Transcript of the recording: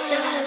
yourself.